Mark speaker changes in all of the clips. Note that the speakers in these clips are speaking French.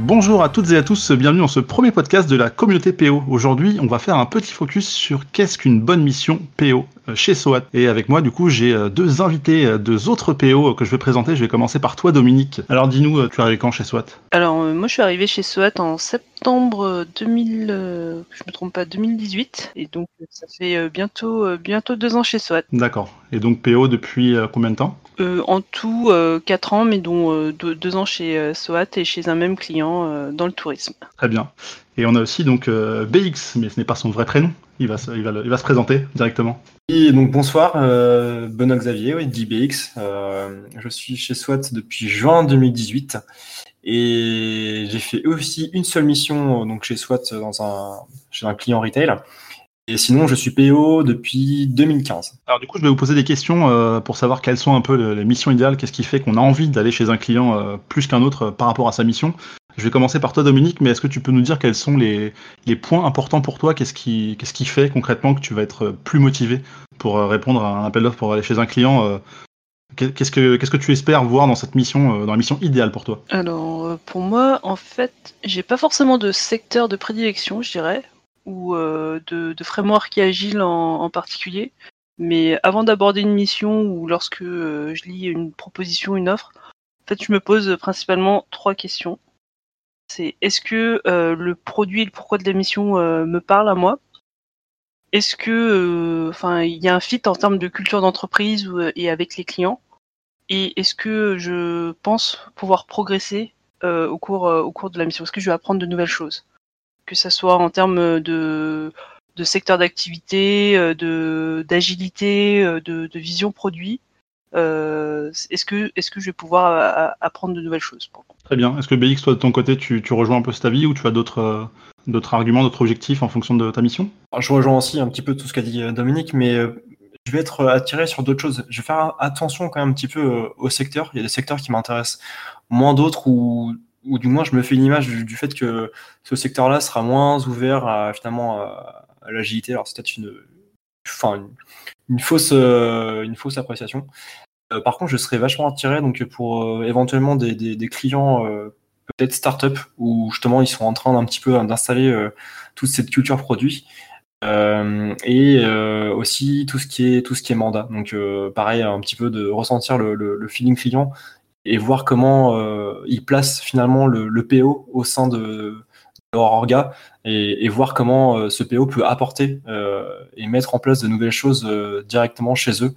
Speaker 1: Bonjour à toutes et à tous, bienvenue dans ce premier podcast de la communauté PO. Aujourd'hui, on va faire un petit focus sur qu'est-ce qu'une bonne mission PO chez SOAT. Et avec moi, du coup, j'ai euh, deux invités, euh, deux autres PO que je vais présenter. Je vais commencer par toi, Dominique. Alors, dis-nous, tu es arrivé quand chez SOAT?
Speaker 2: Alors, moi, je suis arrivé chez SOAT en septembre 2000, je me trompe pas, 2018. Et donc, ça fait bientôt, bientôt deux ans chez SOAT.
Speaker 1: D'accord. Et donc, PO depuis combien de temps?
Speaker 2: En tout, quatre ans, mais dont deux, ans chez SOAT et chez un même client dans le tourisme.
Speaker 1: Très bien. Et on a aussi donc BX, mais ce n'est pas son vrai prénom. Il va, se, il, va, il va se présenter directement.
Speaker 3: Et donc bonsoir, euh, Benoît Xavier, oui, DBX. Euh, je suis chez SWAT depuis juin 2018 et j'ai fait aussi une seule mission donc chez SWAT dans un, chez un client retail. Et sinon, je suis PO depuis 2015.
Speaker 1: Alors du coup, je vais vous poser des questions euh, pour savoir quelles sont un peu les missions idéales, qu'est-ce qui fait qu'on a envie d'aller chez un client euh, plus qu'un autre par rapport à sa mission? Je vais commencer par toi, Dominique, mais est-ce que tu peux nous dire quels sont les, points importants pour toi? Qu'est-ce qui, qui fait concrètement que tu vas être plus motivé pour euh, répondre à un appel d'offres pour aller chez un client euh, Qu'est-ce que, que tu espères voir dans cette mission, euh, dans la mission idéale pour toi?
Speaker 2: Alors, pour moi, en fait, j'ai pas forcément de secteur de prédilection, je dirais, ou de, de, framework agile en, en particulier. Mais avant d'aborder une mission ou lorsque je lis une proposition, une offre, en fait, je me pose principalement trois questions. C'est est-ce que euh, le produit et le pourquoi de la mission euh, me parle à moi? Est-ce que, euh, enfin, il y a un fit en termes de culture d'entreprise et avec les clients? Et est-ce que je pense pouvoir progresser au cours au cours de la mission? Est-ce que je vais apprendre de nouvelles choses? Que ça soit en termes de de secteur d'activité, de d'agilité, de, de, vision produit. Est-ce que est-ce que je vais pouvoir apprendre de nouvelles choses
Speaker 1: Très bien. Est-ce que BX, toi de ton côté, tu, rejoins un peu cet avis ou tu as d'autres euh, d'autres arguments, d'autres objectifs en fonction de ta mission?
Speaker 3: Je rejoins aussi un petit peu tout ce qu'a dit euh, Dominique, mais euh, je vais être attiré sur d'autres choses. Je vais faire attention quand même un petit peu au secteur. Il y a des secteurs qui m'intéressent moins d'autres ou, ou du moins je me fais une image du, fait que ce secteur-là sera moins ouvert à finalement à, l'agilité. Alors c'est peut-être une, enfin, une, fausse, une fausse appréciation. Euh, par contre, je serais vachement attiré donc pour euh, éventuellement des, clients euh, peut-être start-up où justement ils sont en train d'un petit peu d'installer toute cette culture produit. et aussi tout ce qui est tout ce qui est mandat. Donc pareil, un petit peu de ressentir le, feeling client et voir comment ils placent finalement le, PO au sein de, leur orga et voir comment ce PO peut apporter et mettre en place de nouvelles choses directement chez eux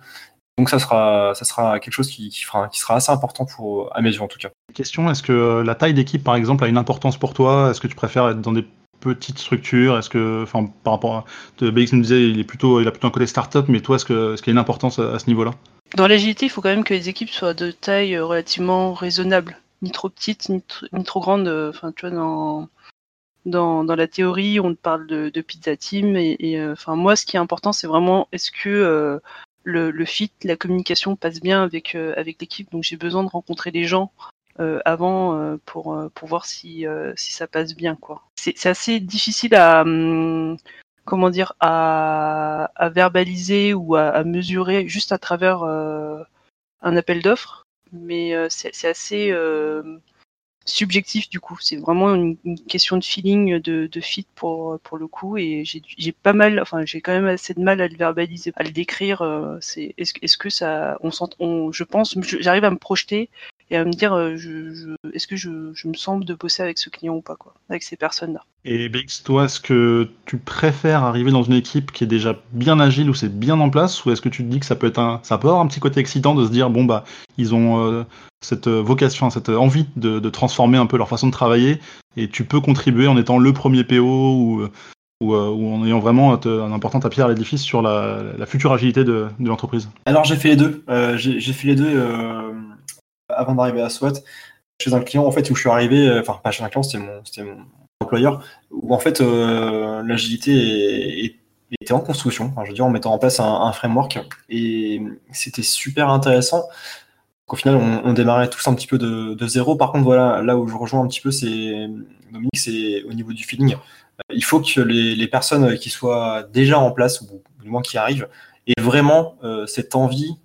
Speaker 3: donc ça sera, ça sera quelque chose qui, fera, qui sera assez important pour, à mes yeux en tout cas.
Speaker 1: Question, est-ce que euh, la taille d'équipe par exemple a une importance pour toi? Est-ce que tu préfères être dans des petites structures? Est-ce que, enfin, par rapport à, BX nous disait, il est plutôt, il a plutôt un côté start-up, mais toi, est-ce que, est-ce qu'il y a une importance à, ce niveau-là?
Speaker 2: Dans l'agilité, il faut quand même que les équipes soient de taille euh, relativement raisonnable, ni trop petites, ni, trop grandes. Euh, enfin, tu vois, dans, dans, dans, la théorie, on parle de, de pizza team, et, enfin, moi, ce qui est important, c'est vraiment, est-ce que le, fit, la communication passe bien avec, euh, avec l'équipe. Donc j'ai besoin de rencontrer les gens euh, avant euh, pour, pour voir si, si ça passe bien. quoi. C'est assez difficile à, hum, comment dire, à, verbaliser ou à, mesurer juste à travers un appel d'offres. Mais c'est assez subjectif du coup. C'est vraiment une, question de feeling, de, de, fit pour, pour le coup. Et j'ai pas mal, enfin j'ai quand même assez de mal à le verbaliser, à le décrire. Euh, c'est est-ce est que ça, on, sent, on je pense, j'arrive à me projeter et à me dire, euh, je, est-ce que je, je, me sens de bosser avec ce client ou pas, quoi, avec ces personnes-là.
Speaker 1: Et Bix, toi, est-ce que tu préfères arriver dans une équipe qui est déjà bien agile ou c'est bien en place, ou est-ce que tu te dis que ça peut être un, ça peut avoir un petit côté excitant de se dire, bon bah, ils ont euh, cette vocation, cette envie de, de, transformer un peu leur façon de travailler, et tu peux contribuer en étant le premier PO ou ou, ou, en ayant vraiment un important tapis à l'édifice sur la, la, future agilité de, de l'entreprise?
Speaker 3: Alors j'ai fait les deux. Euh, j'ai fait les deux. Euh, avant d'arriver à SWAT, chez un client en fait où je suis arrivé, euh, enfin pas chez un client, c'était mon, employeur, où en fait euh, l'agilité était en construction, je veux dire en mettant en place un, framework, et c'était super intéressant. Au final, on, démarrait tous un petit peu de, zéro. Par contre, voilà, là où je rejoins un petit peu, c'est Dominique, c'est au niveau du feeling. Euh, il faut que les, personnes qui soient déjà en place, ou du moins qui arrivent, aient vraiment cette envie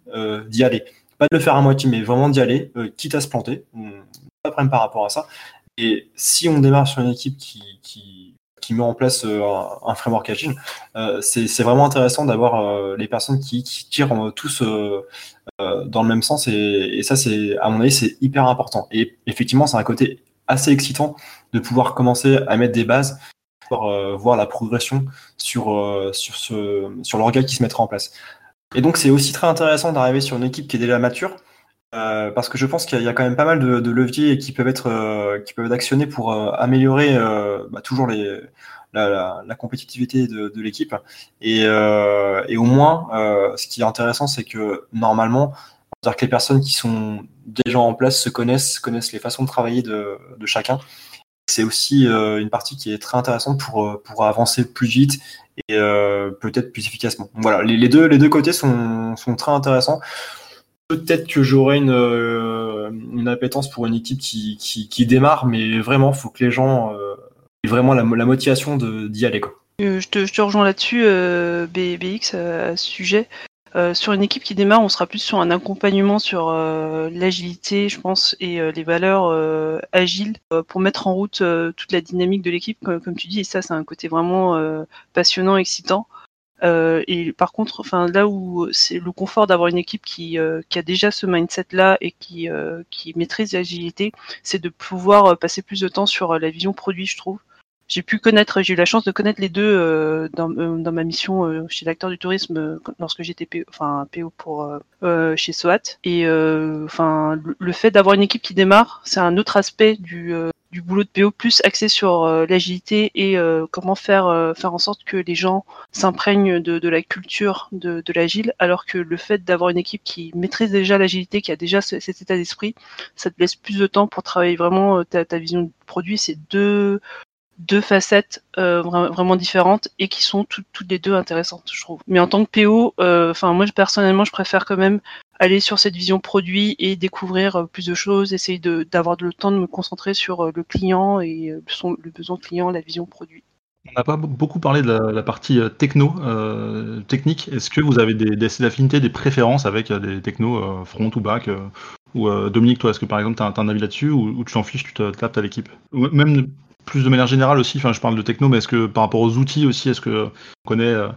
Speaker 3: d'y aller pas de le faire à moitié, mais vraiment d'y aller, euh, quitte à se planter. Pas de problème par rapport à ça. Et si on démarre sur une équipe qui, qui, met en place euh, un, framework agile, euh, c'est vraiment intéressant d'avoir euh, les personnes qui, qui tirent tous dans le même sens. Et, ça, c'est à mon avis, c'est hyper important. Et effectivement, c'est un côté assez excitant de pouvoir commencer à mettre des bases pour voir la progression sur, sur, sur l'organe qui se mettra en place. Et donc, c'est aussi très intéressant d'arriver sur une équipe qui est déjà mature, euh, parce que je pense qu'il y, a quand même pas mal de, leviers qui peuvent être euh, qui peuvent être actionnés pour euh, améliorer bah, toujours la, compétitivité de, l'équipe. Et, au moins, ce qui est intéressant, c'est que normalement, dire que les personnes qui sont déjà en place se connaissent, connaissent les façons de travailler de chacun. C'est aussi une partie qui est très intéressante pour, pour avancer plus vite et peut-être plus efficacement. Voilà, les, deux, les deux côtés sont, très intéressants. Peut-être que j'aurai une, euh, une appétence pour une équipe qui, démarre, mais vraiment, faut que les gens euh, aient vraiment la, motivation d'y aller. Quoi.
Speaker 2: Euh, je, te, je, te, rejoins là-dessus, BX, à, ce sujet. Sur une équipe qui démarre, on sera plus sur un accompagnement sur l'agilité, je pense, et les valeurs agiles pour mettre en route toute la dynamique de l'équipe, comme, tu dis. Et ça, c'est un côté vraiment passionnant, excitant. Euh, et par contre, enfin là où c'est le confort d'avoir une équipe qui, euh, a déjà ce mindset là et qui, euh, qui maîtrise l'agilité, c'est de pouvoir passer plus de temps sur la vision produit, je trouve. J'ai pu connaître, j'ai eu la chance de connaître les deux dans, dans, ma mission chez l'acteur du tourisme lorsque j'étais PO, enfin PO pour chez SOAT. Et enfin le fait d'avoir une équipe qui démarre, c'est un autre aspect du du boulot de PO plus axé sur euh, l'agilité et euh, comment faire euh, faire en sorte que les gens s'imprègnent de, de, la culture de, de l'agile, alors que le fait d'avoir une équipe qui maîtrise déjà l'agilité, qui a déjà cet état d'esprit, ça te laisse plus de temps pour travailler vraiment ta, ta vision de produit. C'est deux deux facettes vraiment différentes et qui sont toutes les deux intéressantes, je trouve. Mais en tant que PO, enfin moi personnellement, je préfère quand même aller sur cette vision produit et découvrir euh, plus de choses, essayer d'avoir le temps de me concentrer sur euh, le client et euh, le besoin client, la vision produit.
Speaker 1: On n'a pas beaucoup parlé de la, partie techno, technique. Est-ce que vous avez des, des, affinités, des préférences avec des technos front ou back Ou Dominique, toi, est-ce que par exemple tu as, un avis là-dessus ou, tu t'en fiches, tu te tapes à l'équipe? Ou même plus de manière générale aussi, enfin je parle de techno, mais est-ce que par rapport aux outils aussi, est-ce que on connaît euh,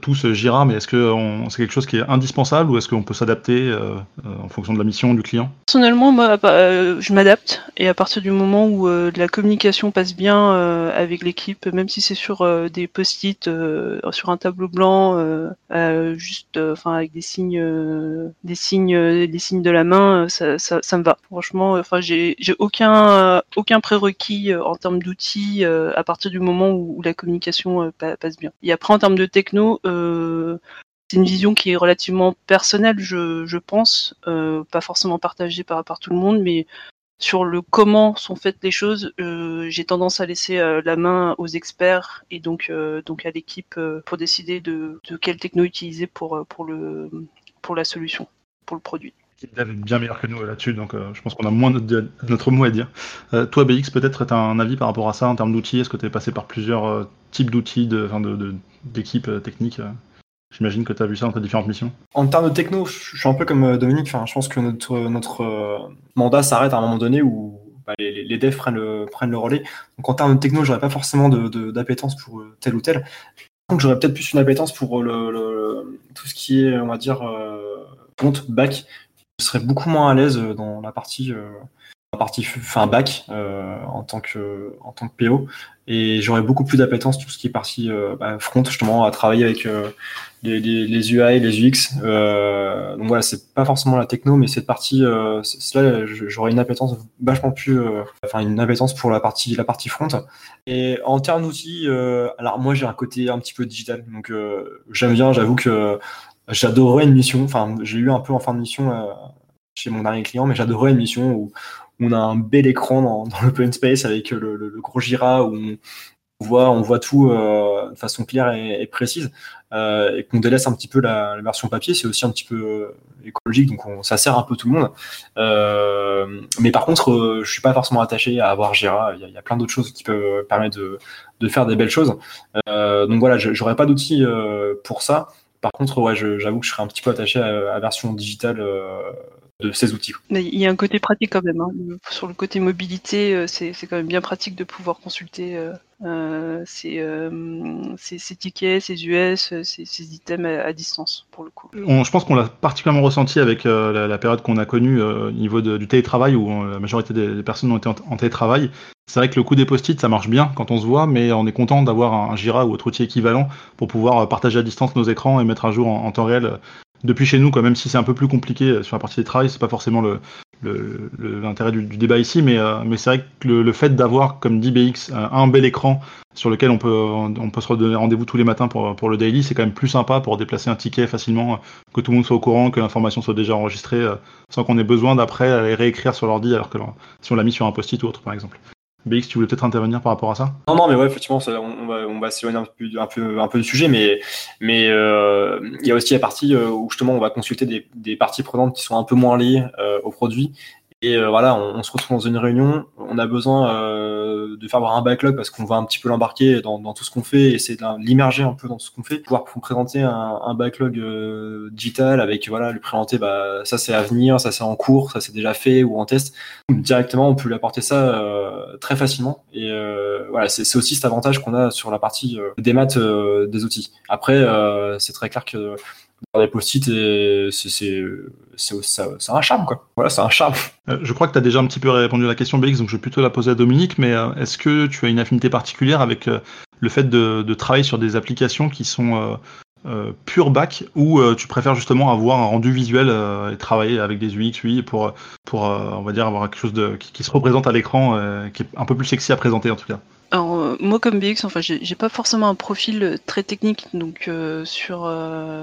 Speaker 1: tous Jira, mais est-ce que c'est quelque chose qui est indispensable ou est-ce qu'on peut s'adapter euh, euh, en fonction de la mission du client?
Speaker 2: Personnellement, moi, je m'adapte et à partir du moment où la communication passe bien avec l'équipe, même si c'est sur des post-it, sur un tableau blanc, juste, enfin avec des signes, des signes, des signes de la main, ça, ça, me va. Franchement, enfin j'ai aucun aucun prérequis en termes d'outils à partir du moment où, où la communication passe bien. Et après en termes de techno, euh, c'est une vision qui est relativement personnelle, je, pense, euh, pas forcément partagée par, tout le monde, mais sur le comment sont faites les choses, euh, j'ai tendance à laisser la main aux experts et donc, à l'équipe pour décider de, quelle techno utiliser pour la solution, pour le produit.
Speaker 1: David est bien meilleur que nous là-dessus, donc je pense qu'on a moins de, notre mot à dire. toi, BX, peut-être tu as un avis par rapport à ça en termes d'outils? Est-ce que tu es passé par plusieurs types d'outils, d'équipes de, techniques J'imagine que tu as vu ça dans tes différentes missions.
Speaker 3: En termes de techno, je suis un peu comme euh, Dominique. Je pense que notre, notre euh, mandat s'arrête à un moment donné où bah, les, devs prennent le, prennent le relais. Donc en termes de techno, j'aurais pas forcément d'appétence de, pour euh, tel ou tel. Donc j'aurais peut-être plus une appétence pour le, tout ce qui est, on va dire, compte back. Je serais beaucoup moins à l'aise dans la partie partie enfin bac euh, en tant que en tant que PO et j'aurais beaucoup plus d'appétence tout ce qui est partie euh, bah, front justement à travailler avec euh, les, les, UI les UX donc voilà c'est pas forcément la techno mais cette partie j'aurais une appétence vachement plus enfin une appétence pour la partie la partie front. Et en termes d'outils alors moi j'ai un côté un petit peu digital donc j'aime bien j'avoue que j'adorerais une mission enfin j'ai eu un peu en fin de mission chez mon dernier client mais j'adorerais une mission où on a un bel écran dans, l'open space avec le, gros Jira où on voit, on voit tout euh, de façon claire et, précise euh, et qu'on délaisse un petit peu la, version papier. C'est aussi un petit peu euh, écologique, donc ça sert un peu tout le monde. mais par contre, je suis pas forcément attaché à avoir Jira. Il y, a, plein d'autres choses qui peuvent permettre de, faire des belles choses. donc voilà, j'aurais pas d'outils pour ça. Par contre, ouais, j'avoue que je serais un petit peu attaché à la version digitale de ces outils.
Speaker 2: Mais il y a un côté pratique quand même. Hein. Sur le côté mobilité, c'est quand même bien pratique de pouvoir consulter euh, ces, tickets, ces US, ces, items à, distance pour le coup.
Speaker 1: je pense qu'on l'a particulièrement ressenti avec la, période qu'on a connue au niveau du télétravail où la majorité des, personnes ont été en, télétravail. C'est vrai que le coup des post-it, ça marche bien quand on se voit, mais on est content d'avoir un, Jira ou autre outil équivalent pour pouvoir partager à distance nos écrans et mettre à jour en, temps réel depuis chez nous, quoi, même si c'est un peu plus compliqué sur la partie des travail, c'est pas forcément le, l'intérêt du, débat ici, mais, euh, mais c'est vrai que le, fait d'avoir, comme dit BX, un bel écran sur lequel on peut, on peut se redonner rendez-vous tous les matins pour, pour le daily, c'est quand même plus sympa pour déplacer un ticket facilement, que tout le monde soit au courant, que l'information soit déjà enregistrée, euh, sans qu'on ait besoin d'après aller réécrire sur l'ordi, alors que si on l'a mis sur un post-it ou autre, par exemple. BX, tu voulais peut-être intervenir par rapport à ça?
Speaker 3: Non, non, mais ouais, effectivement, on, va, s'éloigner un peu, du sujet, mais euh, il y a aussi la partie où justement on va consulter des, des parties prenantes qui sont un peu moins liées au produit et euh, voilà, on, se retrouve dans une réunion, on a besoin euh, de faire avoir un backlog parce qu'on va un petit peu l'embarquer dans, tout ce qu'on fait, et essayer de l'immerger un peu dans ce qu'on fait, pouvoir présenter un, backlog euh, digital avec voilà, lui présenter bah, ça c'est à venir, ça c'est en cours, ça c'est déjà fait ou en test. Directement, on peut lui apporter ça très facilement. Et voilà, c'est aussi cet avantage qu'on a sur la partie des maths des outils. Après, c'est très clair que des post-it, c'est un charme.
Speaker 1: Euh, je crois que tu as déjà un petit peu répondu à la question, BX, donc je vais plutôt la poser à Dominique, mais euh, est-ce que tu as une affinité particulière avec euh, le fait de, travailler sur des applications qui sont pure back ou tu préfères justement avoir un rendu visuel et travailler avec des UX, UI pour, avoir quelque chose qui, qui se représente à l'écran, qui est un peu plus sexy à présenter en tout cas?
Speaker 2: Alors, euh, moi, comme BX, enfin, j'ai pas forcément un profil euh, très technique, donc euh, sur,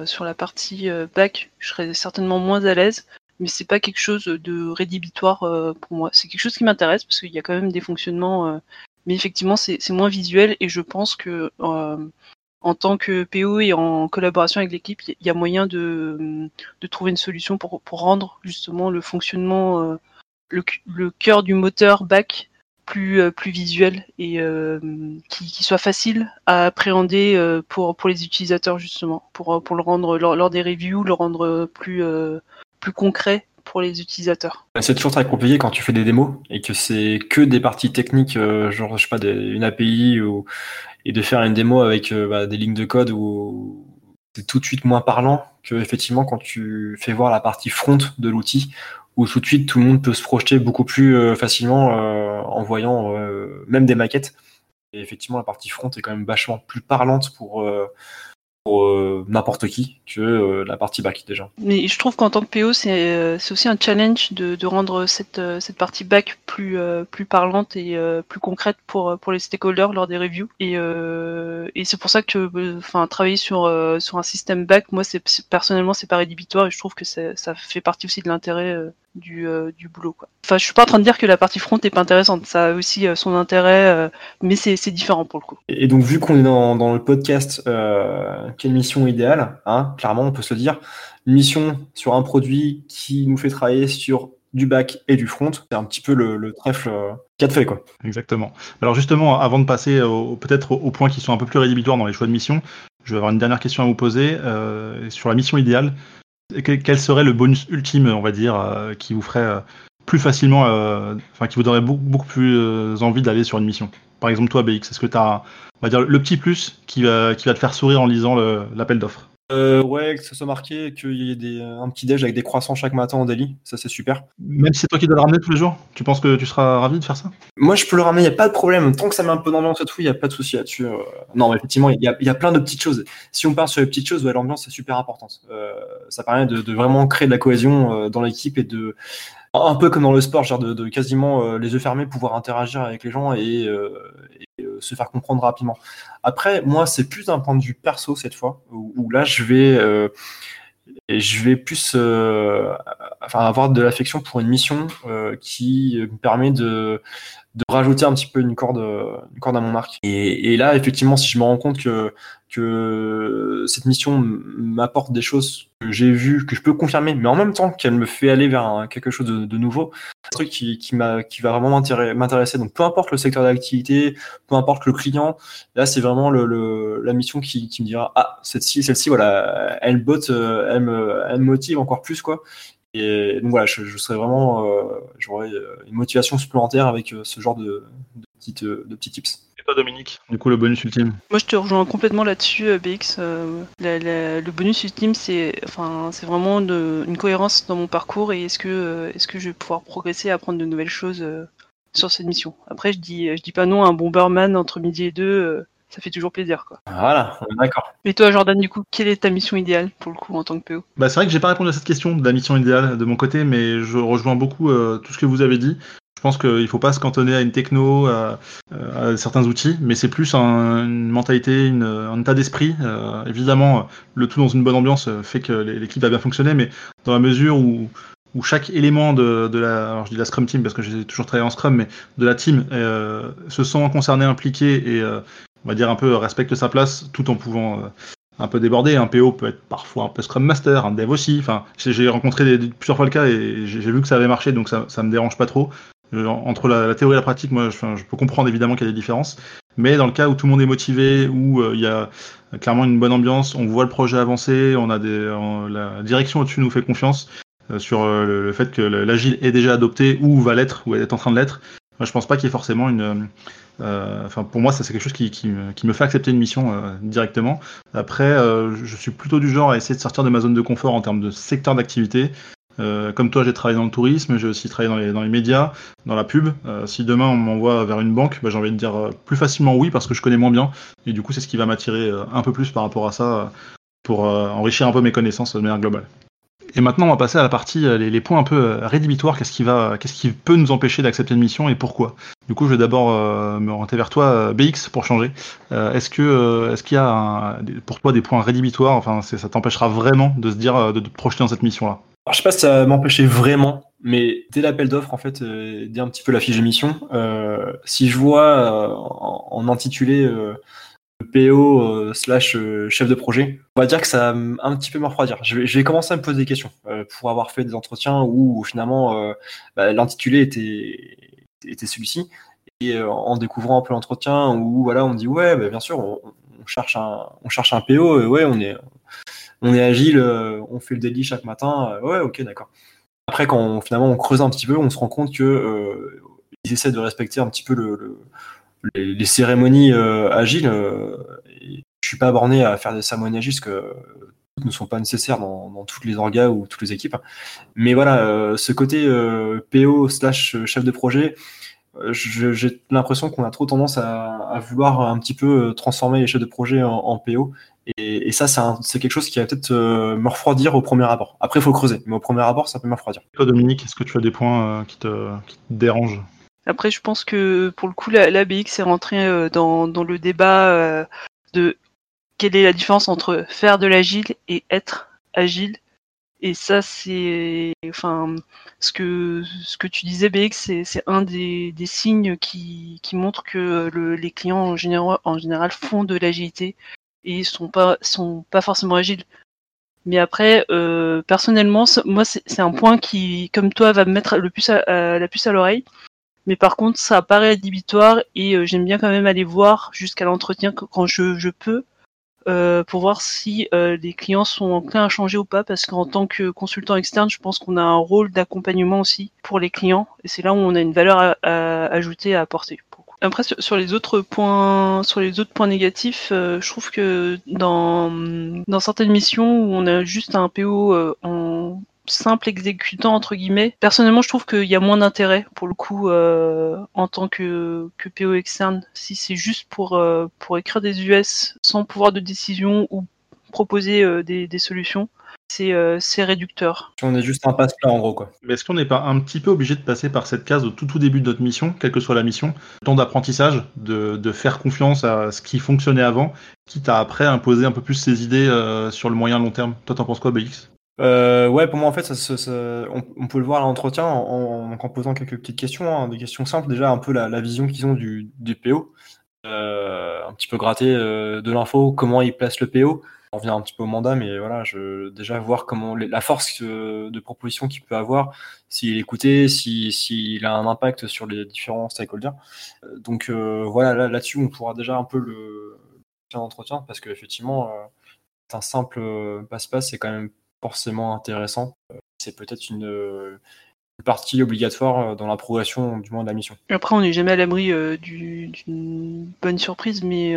Speaker 2: sur la partie back, je serais certainement moins à l'aise, mais c'est pas quelque chose de rédhibitoire pour moi. C'est quelque chose qui m'intéresse parce qu'il y a quand même des fonctionnements, mais effectivement, c'est moins visuel et je pense que en tant que PO et en collaboration avec l'équipe, il y a moyen de, de, trouver une solution pour, pour rendre justement le fonctionnement, le, le cœur du moteur back plus, euh, plus visuel et euh, qui, soit facile à appréhender euh, pour, pour les utilisateurs justement, pour, pour le rendre lors, des reviews, le rendre plus, plus concret pour les utilisateurs.
Speaker 3: C'est toujours très compliqué quand tu fais des démos et que c'est que des parties techniques, genre je sais pas, une API ou, et de faire une démo avec bah, des lignes de code où c'est tout de suite moins parlant que effectivement quand tu fais voir la partie front de l'outil où tout de suite tout le monde peut se projeter beaucoup plus euh, facilement euh, en voyant euh, même des maquettes. Et effectivement, la partie front est quand même vachement plus parlante pour, n'importe qui que euh, la partie back déjà.
Speaker 2: Mais je trouve qu'en tant que PO, c'est aussi un challenge de, rendre cette, partie back plus, parlante et plus concrète pour, les stakeholders lors des reviews. Et, c'est pour ça que enfin, travailler sur, sur un système back, moi, personnellement, c'est pas rédhibitoire et je trouve que ça fait partie aussi de l'intérêt du, du boulot. Quoi. Enfin, je suis pas en train de dire que la partie front est pas intéressante, ça a aussi son intérêt, mais c'est différent pour le coup.
Speaker 3: Et donc, vu qu'on est dans, dans, le podcast quelle mission idéale hein, Clairement, on peut se dire une mission sur un produit qui nous fait travailler sur du back et du front. C'est un petit peu le, trèfle euh, qui a de fait. Quoi.
Speaker 1: Exactement. Alors justement, avant de passer peut-être aux points qui sont un peu plus rédhibitoires dans les choix de mission, je vais avoir une dernière question à vous poser euh, sur la mission idéale. Quel serait le bonus ultime, on va dire, euh, qui vous ferait plus facilement, enfin qui vous donnerait beaucoup, plus envie d'aller sur une mission? Par exemple, toi, BX, est-ce que tu on va dire, le petit plus qui va, qui va te faire sourire en lisant l'appel d'offres?
Speaker 3: Euh, ouais, que ça soit marqué, qu'il y ait des, un petit déj avec des croissants chaque matin en daily, ça c'est super.
Speaker 1: Même si c'est toi qui dois le ramener tous les jours, tu penses que tu seras ravi de faire ça?
Speaker 3: Moi je peux le ramener, il n'y a pas de problème. Tant que ça met un peu d'ambiance et tout, il n'y a pas de souci là-dessus. Euh. Non, mais effectivement, il y, a, y, a, plein de petites choses. Si on part sur les petites choses, ouais, l'ambiance c'est super importante. Euh, ça permet de, de, vraiment créer de la cohésion dans l'équipe et de, un peu comme dans le sport, genre de, quasiment euh, les yeux fermés pouvoir interagir avec les gens et, euh, se faire comprendre rapidement. Après, moi, c'est plus d'un point de vue perso cette fois, où, là, je vais, je vais plus enfin, avoir de l'affection pour une mission qui me permet de, de rajouter un petit peu une corde, une corde à mon arc. Et, et là, effectivement, si je me rends compte que, que cette mission m'apporte des choses que j'ai vues, que je peux confirmer, mais en même temps qu'elle me fait aller vers quelque chose de, nouveau, un truc qui, qui, qui va vraiment m'intéresser. Donc peu importe le secteur d'activité, peu importe le client, là c'est vraiment le, la mission qui, qui me dira ah celle-ci, celle-ci voilà, elle botte, elle me, elle me motive encore plus quoi. Et donc voilà, je, je serais vraiment, euh, j'aurais euh, une motivation supplémentaire avec euh, ce genre de, de, petites, de petits tips.
Speaker 1: Et toi, Dominique, du coup, le bonus ultime
Speaker 2: Moi, je te rejoins complètement là-dessus, euh, BX. Euh, la- la- le bonus ultime, c'est enfin, c'est vraiment de- une cohérence dans mon parcours et est-ce que, euh, est-ce que je vais pouvoir progresser et apprendre de nouvelles choses euh, sur cette mission? Après, je dis, je dis pas non à un Bomberman entre midi et deux, euh, ça fait toujours plaisir. Quoi.
Speaker 3: Voilà, on est d'accord.
Speaker 2: Et toi, Jordan, du coup, quelle est ta mission idéale pour le coup en tant que PO
Speaker 1: Bah, c'est vrai que j'ai pas répondu à cette question de la mission idéale de mon côté, mais je rejoins beaucoup euh, tout ce que vous avez dit. Je pense qu'il faut pas se cantonner à une techno, à, à certains outils, mais c'est plus un- une mentalité, une- un état d'esprit. Euh, évidemment, le tout dans une bonne ambiance euh, fait que l'équipe va bien fonctionner, mais dans la mesure où, où chaque élément de, de la, alors je dis la Scrum Team parce que j'ai toujours travaillé en Scrum, mais de la team euh, se sent concerné, impliqué et euh, on va dire un peu respecte sa place, tout en pouvant euh, un peu déborder. Un PO peut être parfois un peu Scrum Master, un Dev aussi. Enfin, j'ai rencontré plusieurs fois le cas et j'ai vu que ça avait marché, donc ça, ça me dérange pas trop. Je- entre la, théorie et la pratique, moi, je, peux comprendre évidemment qu'il y a des différences, mais dans le cas où tout le monde est motivé, où euh, il y a euh, clairement une bonne ambiance, on voit le projet avancer, on a des, la direction au-dessus nous fait confiance euh, sur euh, le, fait que le- l'agile est déjà adopté ou va l'être ou est en train de l'être. Moi, je pense pas qu'il y ait forcément une. Euh, Enfin, pour moi, ça c'est quelque chose qui, me, fait accepter une mission euh, directement. Après, euh, je suis plutôt du genre à essayer de sortir de ma zone de confort en termes de secteur d'activité. Comme toi, j'ai travaillé dans le tourisme, j'ai aussi travaillé dans les, médias, dans la pub. Si demain on m'envoie vers une banque, bah, j'ai envie de dire plus facilement oui parce que je connais moins bien. Et du coup, c'est ce qui va m'attirer un peu plus par rapport à ça pour enrichir un peu mes connaissances de manière globale. Et maintenant, on va passer à la partie euh, les, les points un peu euh, rédhibitoires. Qu'est-ce qui va, qu'est-ce qui peut nous empêcher d'accepter une mission et pourquoi? Du coup, je vais d'abord euh, me orienter vers toi, euh, BX, pour changer. Euh, est-ce que, euh, est-ce qu'il y a un- pour toi des points rédhibitoires? Enfin, ça t'empêchera vraiment de se dire euh, de te projeter dans cette mission-là
Speaker 3: Alors, je sais pas si ça m'empêchait vraiment, mais dès l'appel d'offres, en fait, euh, dès un petit peu la fiche de mission, euh, si je vois euh, en, en intitulé euh, PO euh, slash euh, chef de projet, on va dire que ça m- un petit peu me refroidir. Je vais, commencer à me poser des questions euh, pour avoir fait des entretiens où finalement bah, l'intitulé était, celui-ci. Et en découvrant un peu l'entretien où voilà, on dit ouais, bah, bien sûr, on, cherche un, on PO, ouais, on est, on agile, on fait le daily chaque matin, ouais, ok, d'accord. Après, quand finalement on creuse un petit peu, on se rend compte que ils essaient de respecter un petit peu le- les, cérémonies euh, agiles. euh, et je suis pas borné à faire des cérémonies agiles parce que toutes ne sont pas nécessaires dans, toutes les orgas ou toutes les équipes. Mais voilà, euh, ce côté PO slash chef de projet, je- j'ai l'impression qu'on a trop tendance à, vouloir un petit peu transformer les chefs de projet en, PO. Et, ça, c'est quelque chose qui va peut-être me refroidir au premier abord. Après, il faut creuser, mais au premier abord, ça peut me refroidir.
Speaker 1: Toi, Dominique, est-ce que tu as des points qui te dérangent?
Speaker 2: Après, je pense que pour le coup, la, la BX est rentrée euh, dans, dans le débat euh, de quelle est la différence entre faire de l'agile et être agile. Et ça, c'est, enfin, ce que ce que tu disais, BX, c'est un des, des signes qui, qui montrent que le, les clients en général, en général font de l'agilité et sont pas sont pas forcément agiles. Mais après, euh, personnellement, moi, c'est un point qui, comme toi, va me mettre le plus à- à- la puce à l'oreille. Mais par contre, ça paraît rédhibitoire et euh, j'aime bien quand même aller voir jusqu'à l'entretien quand je, je peux euh, pour voir si euh, les clients sont enclins à changer ou pas. Parce qu'en tant que consultant externe, je pense qu'on a un rôle d'accompagnement aussi pour les clients et c'est là où on a une valeur à, à ajouter, à apporter. Après, sur, sur les autres points, sur les autres points négatifs, euh, je trouve que dans dans certaines missions où on a juste un PO euh, en simple exécutant entre guillemets. Personnellement, je trouve qu'il y a moins d'intérêt pour le coup euh, en tant que, que PO externe. Si c'est juste pour euh, pour écrire des US sans pouvoir de décision ou proposer euh, des, des solutions, c'est euh, c'est réducteur.
Speaker 3: On est juste un passe-plat, en gros, quoi.
Speaker 1: Mais est-ce qu'on n'est pas un petit peu obligé de passer par cette case au tout tout début de notre mission, quelle que soit la mission, le temps d'apprentissage, de, de faire confiance à ce qui fonctionnait avant, quitte à après imposer un peu plus ses idées euh, sur le moyen long terme Toi, t'en penses quoi, BX
Speaker 3: Euh, ouais, pour moi, en fait, ça, se- ça- on, peut le voir à l'entretien en, en, posant quelques petites questions, hein, des questions simples. Déjà, un peu la, la vision qu'ils ont du, du PO. Euh, un petit peu gratter euh, de l'info, comment ils placent le PO. On revient un petit peu au mandat, mais voilà, je, déjà voir comment la force de proposition qu'il peut avoir, s'il est écouté, si- s'il a un impact sur les différents stakeholders. Euh, donc euh, voilà, là- là-dessus, on pourra déjà un peu le faire l'entretien, parce qu'effectivement, euh, un simple passe-passe, c'est quand même forcément intéressant. Euh, c'est peut-être une, partie obligatoire dans la progression du moins de la mission.
Speaker 2: Après, on n'est jamais à l'abri d'une bonne surprise, mais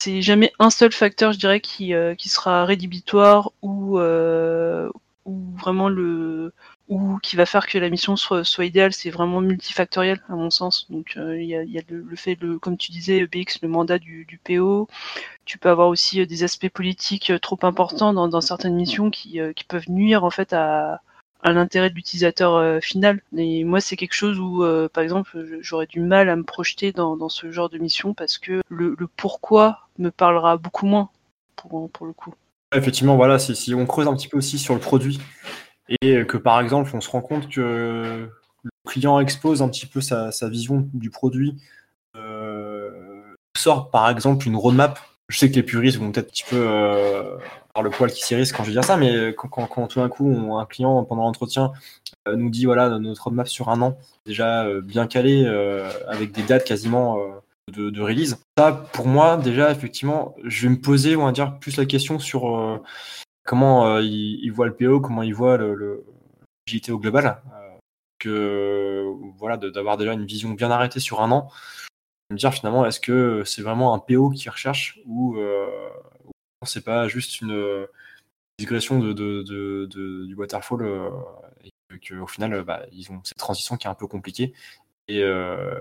Speaker 2: c'est jamais un seul facteur, je dirais, qui, qui sera rédhibitoire ou, ou vraiment le ou qui va faire que la mission soit, idéale, c'est vraiment multifactoriel à mon sens. Donc il y, a, le, fait, comme tu disais, BX, le mandat du, PO. Tu peux avoir aussi des aspects politiques trop importants dans, certaines missions qui, peuvent nuire en fait à, l'intérêt de l'utilisateur final. Et moi, c'est quelque chose où, par exemple, j'aurais du mal à me projeter dans, ce genre de mission parce que le, pourquoi me parlera beaucoup moins pour le coup.
Speaker 3: Effectivement, voilà, si, on creuse un petit peu aussi sur le produit et que par exemple on se rend compte que le client expose un petit peu sa, vision du produit, euh, sort par exemple une roadmap. Je sais que les puristes vont peut-être un petit peu euh, par le poil qui s'irrisse quand je dis ça, mais quand, tout d'un coup un client pendant l'entretien euh, nous dit voilà notre roadmap sur un an, déjà bien calé, avec des dates quasiment de, release. Ça, pour moi, déjà, effectivement, je vais me poser, on va dire, plus la question sur euh, comment euh, il, voit le PO, comment il voit le, JT au global. Euh, que, voilà, d'avoir déjà une vision bien arrêtée sur un an. Me dire finalement, est-ce que c'est vraiment un PO qui recherche ou, c'est pas juste une digression de, du waterfall et qu'au final, bah, ils ont cette transition qui est un peu compliquée et, euh,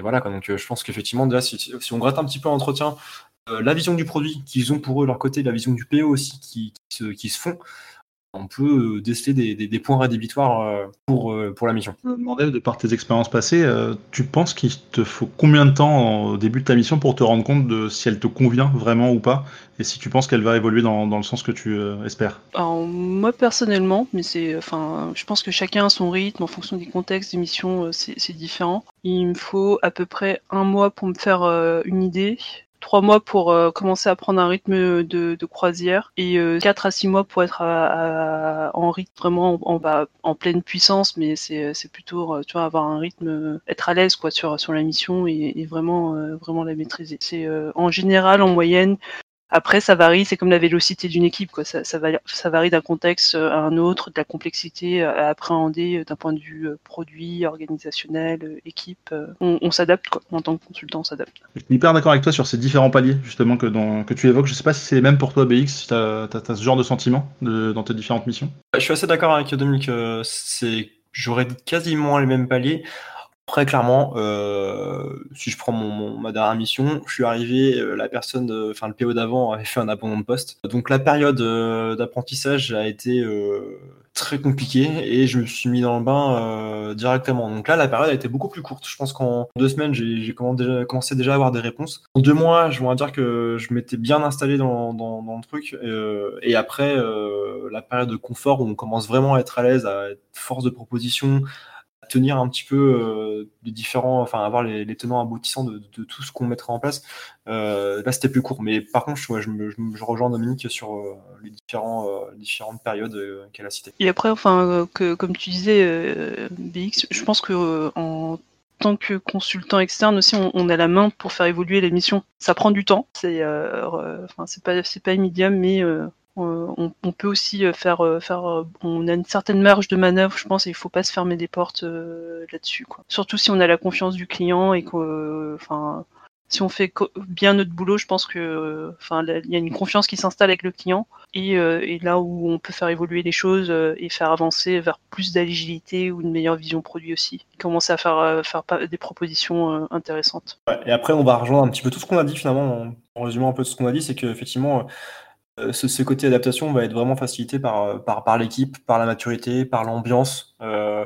Speaker 3: voilà, donc euh, je pense qu'effectivement, si, si, on gratte un petit peu l'entretien, euh, la vision du produit qu'ils ont pour eux, leur côté, la vision du PO aussi qui, qui, se, qui se, font, on peut déceler des, des, des points rédhibitoires pour, pour la mission.
Speaker 1: Mandel, de par tes expériences passées, tu penses qu'il te faut combien de temps au début de ta mission pour te rendre compte de si elle te convient vraiment ou pas et si tu penses qu'elle va évoluer dans, dans, le sens que tu espères?
Speaker 2: Alors, Moi personnellement, mais c'est, enfin, je pense que chacun a son rythme en fonction des contextes, des missions, c'est différent. Il me faut à peu près un mois pour me faire une idée trois mois pour euh, commencer à prendre un rythme de, de croisière et euh, quatre à six mois pour être à, en rythme vraiment en, en, en pleine puissance, mais c'est plutôt euh, tu vois avoir un rythme, être à l'aise quoi sur sur la mission et, et vraiment vraiment la maîtriser. C'est en général en moyenne après, ça varie, c'est comme la vélocité d'une équipe, quoi. Ça, ça, varie d'un contexte à un autre, de la complexité à appréhender euh, d'un point de vue euh, produit, organisationnel, euh, équipe. On, s'adapte, quoi. En tant que consultant, on s'adapte.
Speaker 1: Je suis hyper d'accord avec toi sur ces différents paliers, justement, que, que tu évoques. Je sais pas si c'est les mêmes pour toi, BX, si tu as, ce genre de sentiment dans tes différentes missions.
Speaker 3: Je suis assez d'accord avec Dominique. C'est j'aurais quasiment les mêmes paliers. Très clairement, euh, si je prends ma dernière mission, je suis arrivé, euh, la personne, enfin le PO d'avant avait fait un abandon de poste. Donc la période euh, d'apprentissage a été très compliquée et je me suis mis dans le bain directement. Donc là, la période a été beaucoup plus courte. Je pense qu'en deux semaines, j'ai commencé déjà à avoir des réponses. En deux mois, je dois dire que je m'étais bien installé dans, dans le truc. et après, la période de confort où on commence vraiment à être à l'aise, à être force de proposition, tenir un petit peu euh, les différents, enfin avoir les, tenants aboutissants de, tout ce qu'on mettra en place. Euh, là, c'était plus court, mais par contre, je, rejoins Dominique sur euh, les différents, différentes périodes qu'elle a citées.
Speaker 2: Et après, enfin, comme tu disais, BX, je pense que en tant que consultant externe aussi, on, a la main pour faire évoluer les missions. Ça prend du temps, c'est, c'est pas immédiat, mais euh, on, peut aussi euh, faire, euh, faire, on a une certaine marge de manœuvre, je pense, et il faut pas se fermer des portes là-dessus. Surtout si on a la confiance du client et que, enfin, si on fait bien notre boulot, je pense que, enfin, il y a une confiance qui s'installe avec le client et, là où on peut faire évoluer les choses et faire avancer vers plus d'agilité ou une meilleure vision produit aussi. Commencer à faire, faire des propositions intéressantes.
Speaker 3: et après, on va rejoindre un petit peu tout ce qu'on a dit finalement. En résumant un peu tout ce qu'on a dit, c'est qu'effectivement, euh, ce, côté adaptation va être vraiment facilité par, euh, par, par l'équipe, par la maturité, par l'ambiance, euh,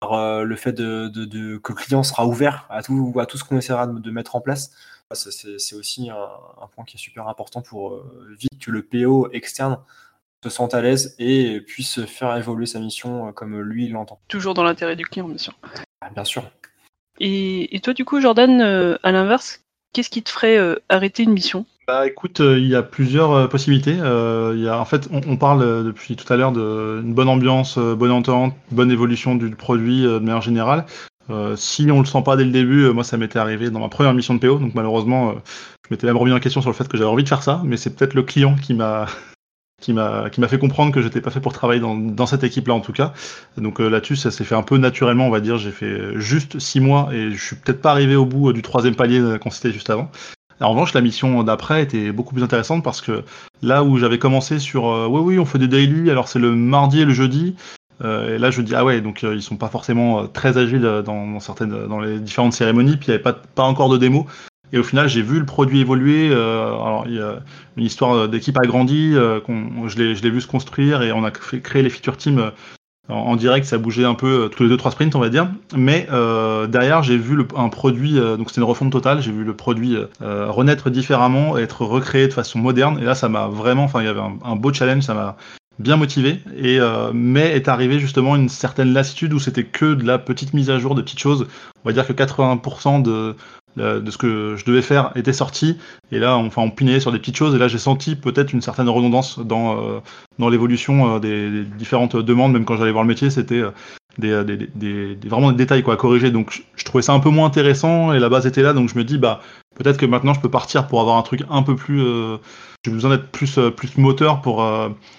Speaker 3: par le fait de, de, que le client sera ouvert à tout, à tout ce qu'on essaiera de, mettre en place. C'est aussi un, point qui est super important pour vite que le PO externe se sente à l'aise et puisse faire évoluer sa mission comme lui l'entend.
Speaker 2: Toujours dans l'intérêt du client, bien sûr.
Speaker 3: Ah, bien sûr.
Speaker 2: Et, et, toi, du coup, Jordan, à l'inverse, qu'est-ce qui te ferait arrêter une mission?
Speaker 1: Bah écoute, euh, il y a plusieurs euh, possibilités. Euh, il y a, en fait, on, parle depuis tout à l'heure d'une bonne ambiance, bonne entente, bonne évolution du produit de manière générale. si on le sent pas dès le début, moi ça m'était arrivé dans ma première mission de PO, donc malheureusement, je m'étais même remis en question sur le fait que j'avais envie de faire ça, mais c'est peut-être le client qui m'a qui m'a qui m'a fait comprendre que j'étais pas fait pour travailler dans, dans cette équipe là en tout cas. Donc là-dessus ça s'est fait un peu naturellement on va dire. J'ai fait juste six mois et je suis peut-être pas arrivé au bout du troisième palier qu'on citait juste avant. En revanche, la mission d'après était beaucoup plus intéressante parce que là où j'avais commencé sur oui oui on fait des daily alors c'est le mardi et le jeudi euh, et là, je dis ah ouais, donc euh, ils sont pas forcément euh, très agiles dans, certaines, dans les différentes cérémonies. Puis il n'y avait pas, pas encore de démo. Et au final, j'ai vu le produit évoluer. alors, il y a une histoire d'équipe agrandie. je l'ai vu se construire et on a créé les feature teams en, direct. Ça bougeait un peu tous les deux trois sprints, on va dire. Mais derrière, j'ai vu un produit. donc c'était une refonte totale. J'ai vu le produit renaître différemment, être recréé de façon moderne. Et là, ça m'a vraiment. Enfin, il y avait un, beau challenge. Ça m'a bien motivé, et, euh, mais est arrivé justement une certaine lassitude où c'était que de la petite mise à jour de petites choses. On va dire que 80% de, de ce que je devais faire était sorti, et là, enfin, on pinait sur des petites choses, et là, j'ai senti peut-être une certaine redondance dans, euh, dans l'évolution euh, des, différentes demandes, même quand j'allais voir le métier, c'était des, des, des, vraiment des détails quoi, à corriger. Donc, je, trouvais ça un peu moins intéressant, et la base était là, donc je me dis, bah, peut-être que maintenant, je peux partir pour avoir un truc un peu plus. j'ai besoin d'être plus, plus moteur pour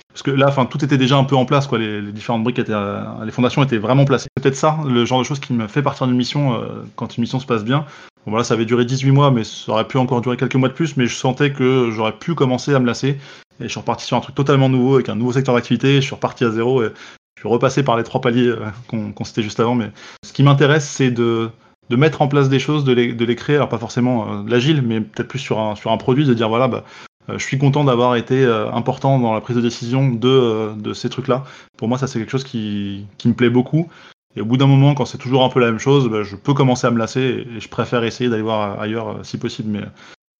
Speaker 1: parce que là, enfin, tout était déjà un peu en place, quoi. Les, différentes briques étaient, euh, les fondations étaient vraiment placées. C'est peut-être ça, le genre de choses qui me fait partir d'une mission euh, quand une mission se passe bien. Bon, voilà, ça avait duré 18 mois, mais ça aurait pu encore durer quelques mois de plus. Mais je sentais que j'aurais pu commencer à me lasser. Et je suis reparti sur un truc totalement nouveau, avec un nouveau secteur d'activité. Je suis reparti à zéro et je suis repassé par les trois paliers euh, qu'on citait juste avant. Mais ce qui m'intéresse, c'est de mettre en place des choses, de les, créer, alors pas forcément l'agile, mais peut-être plus sur un, produit, de dire voilà, bah, euh, je suis content d'avoir été euh, important dans la prise de décision de, euh, ces trucs-là. Pour moi, ça c'est quelque chose qui, me plaît beaucoup. Et au bout d'un moment, quand c'est toujours un peu la même chose, bah, je peux commencer à me lasser et je préfère essayer d'aller voir ailleurs si possible.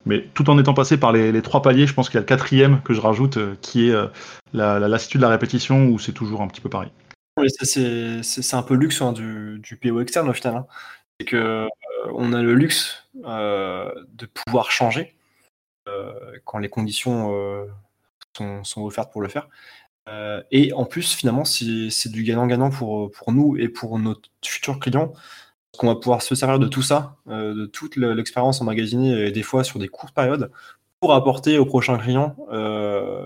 Speaker 1: Mais, tout en étant passé par les, trois paliers, je pense qu'il y a le quatrième que je rajoute qui est la, lassitude de la répétition où c'est toujours un petit peu pareil.
Speaker 3: c'est un peu luxe hein, du, PO externe au final. Hein. C'est que on a le luxe de pouvoir changer euh, quand les conditions euh, sont, offertes pour le faire. Euh, et en plus, finalement, c'est du gagnant-gagnant pour, pour nous et pour nos futurs clients qu'on va pouvoir se servir de tout ça, de toute l'expérience emmagasinée, et des fois sur des courtes périodes, pour apporter aux prochains clients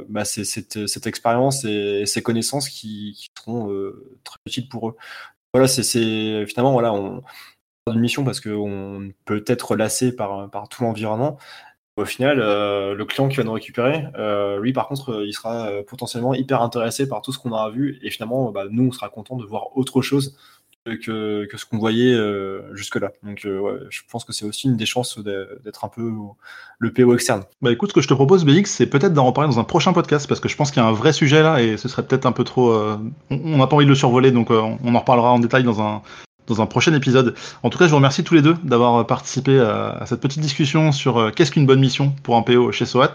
Speaker 3: bah, cette, expérience et, ces connaissances qui, seront très utiles pour eux. Voilà, c'est finalement, voilà, on une mission parce qu'on peut être lassé par, par tout l'environnement, au final, euh, le client qui va nous récupérer, euh, lui par contre, euh, il sera potentiellement hyper intéressé par tout ce qu'on aura vu et finalement, bah, nous, on sera content de voir autre chose que, ce qu'on voyait jusque-là. Donc, je pense que c'est aussi une des chances d'être un peu le PO externe.
Speaker 1: Bah écoute, ce que je te propose, BX, c'est peut-être d'en reparler dans un prochain podcast parce que je pense qu'il y a un vrai sujet là et ce serait peut-être un peu trop. on n'a pas envie de le survoler donc on en reparlera en détail dans un, dans un prochain épisode. En tout cas, je vous remercie tous les deux d'avoir participé à, cette petite discussion sur euh, qu'est-ce qu'une bonne mission pour un PO chez SOAT.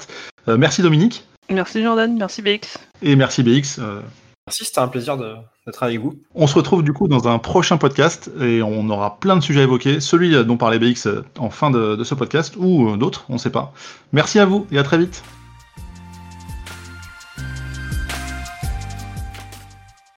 Speaker 1: Euh, merci Dominique.
Speaker 2: Merci Jordan, merci BX.
Speaker 1: Et merci BX.
Speaker 3: Euh. Merci, c'était un plaisir d'être avec vous.
Speaker 1: On se retrouve du coup dans un prochain podcast et on aura plein de sujets à évoquer, celui dont parlait BX en fin de, de ce podcast ou d'autres, on ne sait pas. Merci à vous et à très vite.